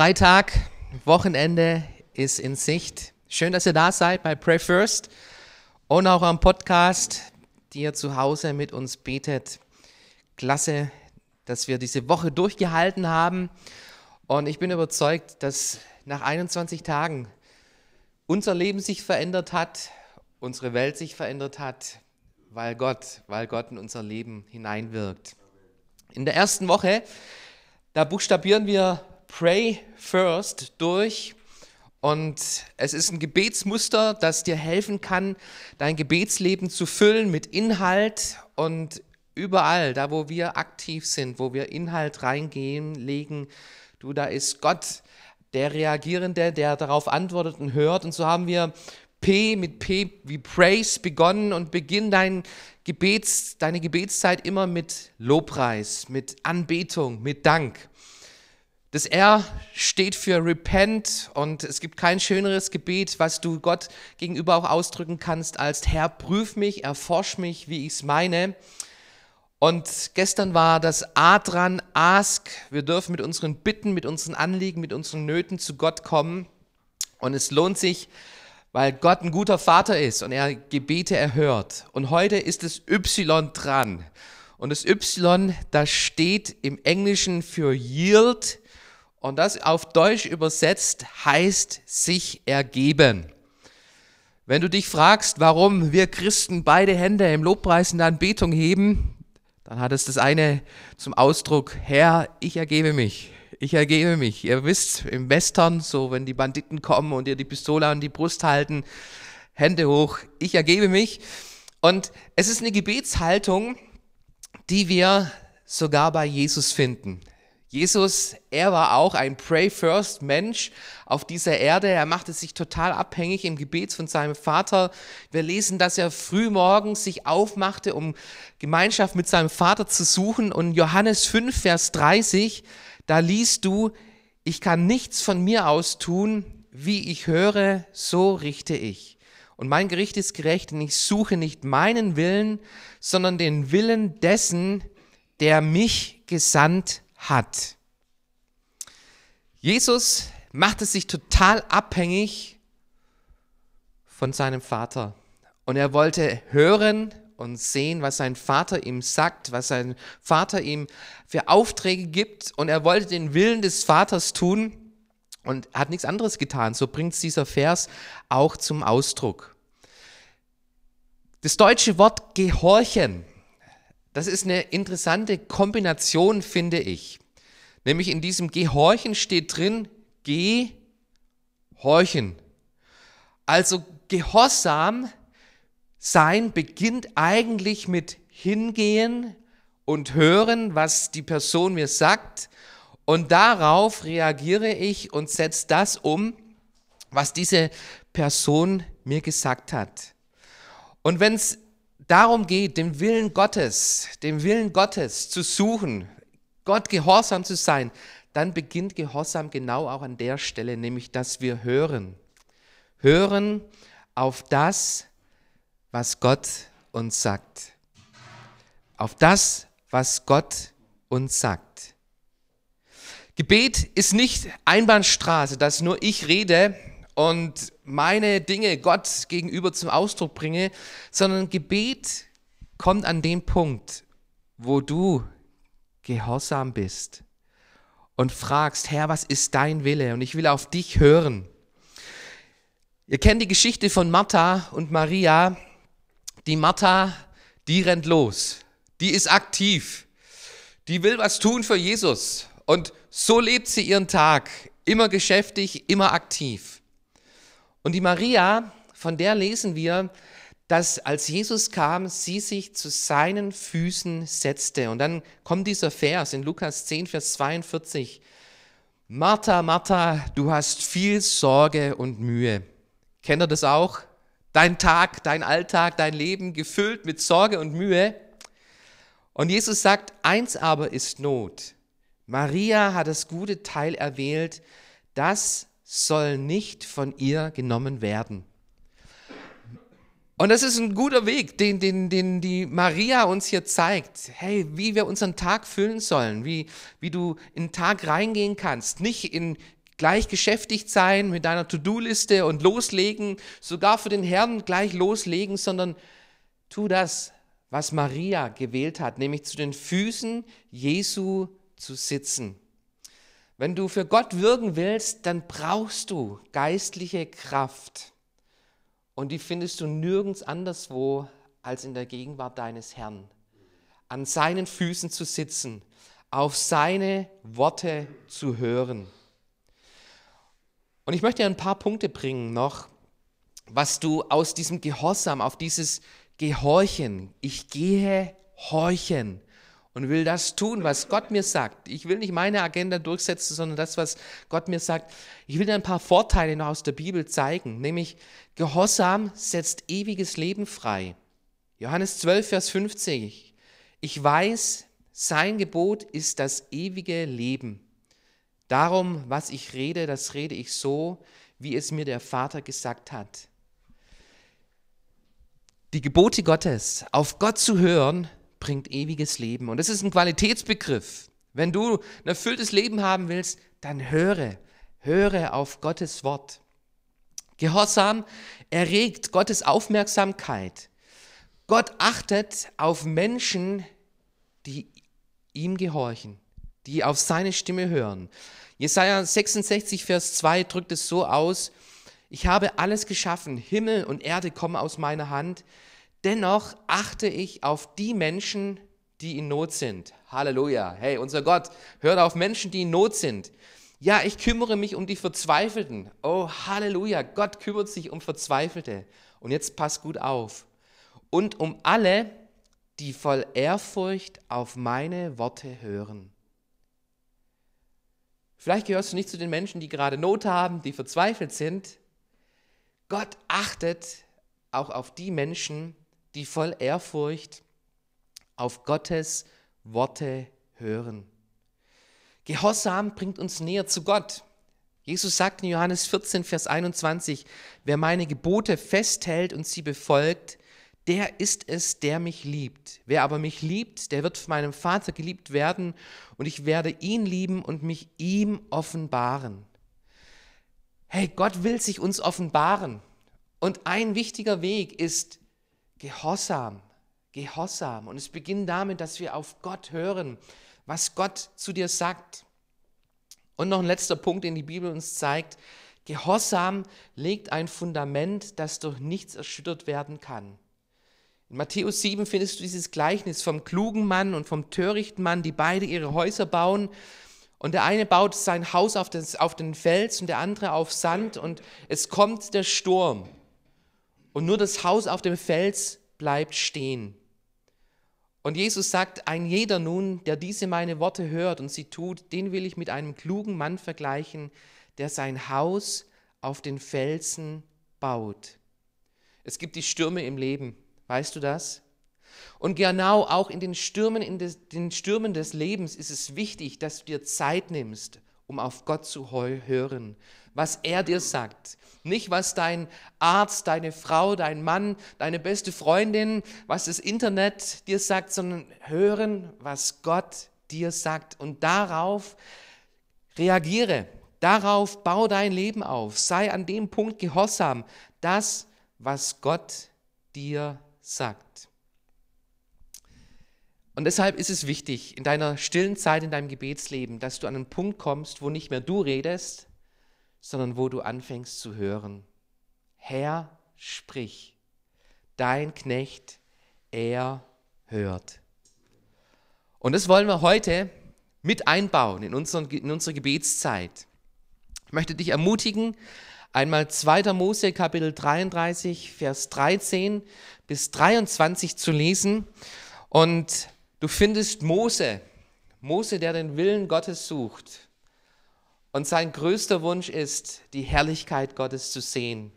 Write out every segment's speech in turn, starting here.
Freitag, Wochenende ist in Sicht. Schön, dass ihr da seid bei Pray First und auch am Podcast, die ihr zu Hause mit uns betet. Klasse, dass wir diese Woche durchgehalten haben. Und ich bin überzeugt, dass nach 21 Tagen unser Leben sich verändert hat, unsere Welt sich verändert hat, weil Gott, weil Gott in unser Leben hineinwirkt. In der ersten Woche, da buchstabieren wir Pray First durch. Und es ist ein Gebetsmuster, das dir helfen kann, dein Gebetsleben zu füllen mit Inhalt und überall, da wo wir aktiv sind, wo wir Inhalt reingehen, legen, du, da ist Gott der Reagierende, der darauf antwortet und hört. Und so haben wir P mit P wie Praise begonnen und beginn dein Gebets, deine Gebetszeit immer mit Lobpreis, mit Anbetung, mit Dank. Das R steht für Repent und es gibt kein schöneres Gebet, was du Gott gegenüber auch ausdrücken kannst, als Herr, prüf mich, erforsch mich, wie ich es meine. Und gestern war das A dran, Ask. Wir dürfen mit unseren Bitten, mit unseren Anliegen, mit unseren Nöten zu Gott kommen. Und es lohnt sich, weil Gott ein guter Vater ist und er Gebete erhört. Und heute ist das Y dran. Und das Y, das steht im Englischen für Yield und das auf Deutsch übersetzt heißt sich ergeben. Wenn du dich fragst, warum wir Christen beide Hände im Lobpreis in der Anbetung heben, dann hat es das eine zum Ausdruck, Herr, ich ergebe mich. Ich ergebe mich. Ihr wisst, im Western, so wenn die Banditen kommen und ihr die Pistole an die Brust halten, Hände hoch, ich ergebe mich. Und es ist eine Gebetshaltung, die wir sogar bei Jesus finden. Jesus, er war auch ein Pray First Mensch auf dieser Erde. Er machte sich total abhängig im Gebet von seinem Vater. Wir lesen, dass er früh morgens sich aufmachte, um Gemeinschaft mit seinem Vater zu suchen. Und Johannes 5, Vers 30, da liest du, ich kann nichts von mir aus tun, wie ich höre, so richte ich. Und mein Gericht ist gerecht, denn ich suche nicht meinen Willen, sondern den Willen dessen, der mich gesandt hat. Jesus machte sich total abhängig von seinem Vater. Und er wollte hören und sehen, was sein Vater ihm sagt, was sein Vater ihm für Aufträge gibt. Und er wollte den Willen des Vaters tun und hat nichts anderes getan. So bringt dieser Vers auch zum Ausdruck. Das deutsche Wort gehorchen das ist eine interessante Kombination, finde ich. Nämlich in diesem Gehorchen steht drin, Gehorchen. Also Gehorsam sein beginnt eigentlich mit Hingehen und hören, was die Person mir sagt. Und darauf reagiere ich und setze das um, was diese Person mir gesagt hat. Und wenn es darum geht, den Willen Gottes, den Willen Gottes zu suchen, Gott gehorsam zu sein, dann beginnt Gehorsam genau auch an der Stelle, nämlich dass wir hören. Hören auf das, was Gott uns sagt. Auf das, was Gott uns sagt. Gebet ist nicht Einbahnstraße, dass nur ich rede und meine Dinge Gott gegenüber zum Ausdruck bringe, sondern Gebet kommt an den Punkt, wo du gehorsam bist und fragst, Herr, was ist dein Wille? Und ich will auf dich hören. Ihr kennt die Geschichte von Martha und Maria. Die Martha, die rennt los. Die ist aktiv. Die will was tun für Jesus. Und so lebt sie ihren Tag. Immer geschäftig, immer aktiv. Und die Maria, von der lesen wir, dass als Jesus kam, sie sich zu seinen Füßen setzte. Und dann kommt dieser Vers in Lukas 10, Vers 42. Martha, Martha, du hast viel Sorge und Mühe. Kennt ihr das auch? Dein Tag, dein Alltag, dein Leben gefüllt mit Sorge und Mühe. Und Jesus sagt, eins aber ist Not. Maria hat das gute Teil erwählt, das soll nicht von ihr genommen werden. Und das ist ein guter Weg, den, den, den die Maria uns hier zeigt. Hey, wie wir unseren Tag füllen sollen, wie, wie du in den Tag reingehen kannst. Nicht in gleich geschäftigt sein mit deiner To-Do-Liste und loslegen, sogar für den Herrn gleich loslegen, sondern tu das, was Maria gewählt hat, nämlich zu den Füßen Jesu zu sitzen. Wenn du für Gott wirken willst, dann brauchst du geistliche Kraft. Und die findest du nirgends anderswo als in der Gegenwart deines Herrn. An seinen Füßen zu sitzen, auf seine Worte zu hören. Und ich möchte dir ein paar Punkte bringen noch, was du aus diesem Gehorsam, auf dieses Gehorchen, ich gehe horchen und will das tun, was Gott mir sagt. Ich will nicht meine Agenda durchsetzen, sondern das, was Gott mir sagt. Ich will dir ein paar Vorteile noch aus der Bibel zeigen, nämlich Gehorsam setzt ewiges Leben frei. Johannes 12, Vers 50. Ich weiß, sein Gebot ist das ewige Leben. Darum, was ich rede, das rede ich so, wie es mir der Vater gesagt hat. Die Gebote Gottes, auf Gott zu hören, bringt ewiges Leben. Und das ist ein Qualitätsbegriff. Wenn du ein erfülltes Leben haben willst, dann höre, höre auf Gottes Wort. Gehorsam erregt Gottes Aufmerksamkeit. Gott achtet auf Menschen, die ihm gehorchen, die auf seine Stimme hören. Jesaja 66, Vers 2 drückt es so aus: Ich habe alles geschaffen, Himmel und Erde kommen aus meiner Hand. Dennoch achte ich auf die Menschen, die in Not sind. Halleluja. Hey, unser Gott hört auf Menschen, die in Not sind. Ja, ich kümmere mich um die Verzweifelten. Oh, Halleluja. Gott kümmert sich um Verzweifelte. Und jetzt pass gut auf. Und um alle, die voll Ehrfurcht auf meine Worte hören. Vielleicht gehörst du nicht zu den Menschen, die gerade Not haben, die verzweifelt sind. Gott achtet auch auf die Menschen, die voll Ehrfurcht auf Gottes Worte hören. Gehorsam bringt uns näher zu Gott. Jesus sagt in Johannes 14, Vers 21, wer meine Gebote festhält und sie befolgt, der ist es, der mich liebt. Wer aber mich liebt, der wird von meinem Vater geliebt werden und ich werde ihn lieben und mich ihm offenbaren. Hey, Gott will sich uns offenbaren. Und ein wichtiger Weg ist Gehorsam. Gehorsam. Und es beginnt damit, dass wir auf Gott hören, was Gott zu dir sagt. Und noch ein letzter Punkt, den die Bibel uns zeigt. Gehorsam legt ein Fundament, das durch nichts erschüttert werden kann. In Matthäus 7 findest du dieses Gleichnis vom klugen Mann und vom törichten Mann, die beide ihre Häuser bauen. Und der eine baut sein Haus auf, das, auf den Fels und der andere auf Sand und es kommt der Sturm. Und nur das Haus auf dem Fels bleibt stehen. Und Jesus sagt, ein jeder nun, der diese meine Worte hört und sie tut, den will ich mit einem klugen Mann vergleichen, der sein Haus auf den Felsen baut. Es gibt die Stürme im Leben. Weißt du das? Und genau auch in den Stürmen, in des, den Stürmen des Lebens ist es wichtig, dass du dir Zeit nimmst, um auf Gott zu hören, was er dir sagt. Nicht, was dein Arzt, deine Frau, dein Mann, deine beste Freundin, was das Internet dir sagt, sondern hören, was Gott dir sagt. Und darauf reagiere, darauf bau dein Leben auf. Sei an dem Punkt gehorsam, das, was Gott dir sagt. Und deshalb ist es wichtig, in deiner stillen Zeit, in deinem Gebetsleben, dass du an einen Punkt kommst, wo nicht mehr du redest, sondern wo du anfängst zu hören. Herr, sprich, dein Knecht, er hört. Und das wollen wir heute mit einbauen in, unseren, in unsere Gebetszeit. Ich möchte dich ermutigen, einmal 2. Mose Kapitel 33, Vers 13 bis 23 zu lesen. Und du findest Mose, Mose, der den Willen Gottes sucht. Und sein größter Wunsch ist, die Herrlichkeit Gottes zu sehen.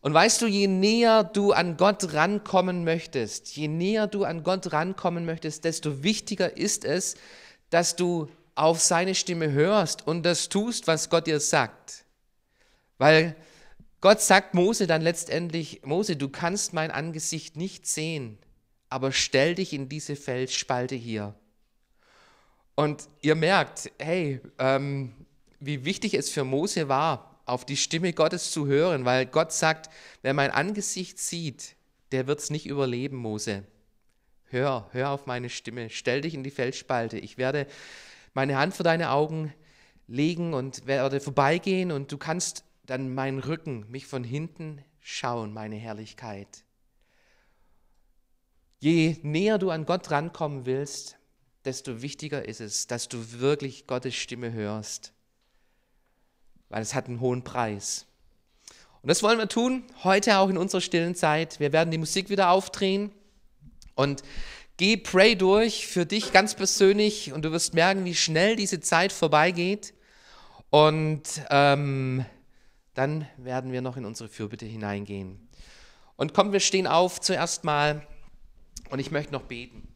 Und weißt du, je näher du an Gott rankommen möchtest, je näher du an Gott rankommen möchtest, desto wichtiger ist es, dass du auf seine Stimme hörst und das tust, was Gott dir sagt. Weil Gott sagt Mose dann letztendlich, Mose, du kannst mein Angesicht nicht sehen, aber stell dich in diese Felsspalte hier. Und ihr merkt, hey, ähm, wie wichtig es für Mose war, auf die Stimme Gottes zu hören, weil Gott sagt, wer mein Angesicht sieht, der wird es nicht überleben, Mose. Hör, hör auf meine Stimme, stell dich in die Felsspalte. Ich werde meine Hand vor deine Augen legen und werde vorbeigehen und du kannst dann meinen Rücken, mich von hinten schauen, meine Herrlichkeit. Je näher du an Gott rankommen willst, desto wichtiger ist es, dass du wirklich Gottes Stimme hörst, weil es hat einen hohen Preis. Und das wollen wir tun, heute auch in unserer stillen Zeit. Wir werden die Musik wieder aufdrehen und geh Pray durch für dich ganz persönlich und du wirst merken, wie schnell diese Zeit vorbeigeht. Und ähm, dann werden wir noch in unsere Fürbitte hineingehen. Und komm, wir stehen auf zuerst mal und ich möchte noch beten.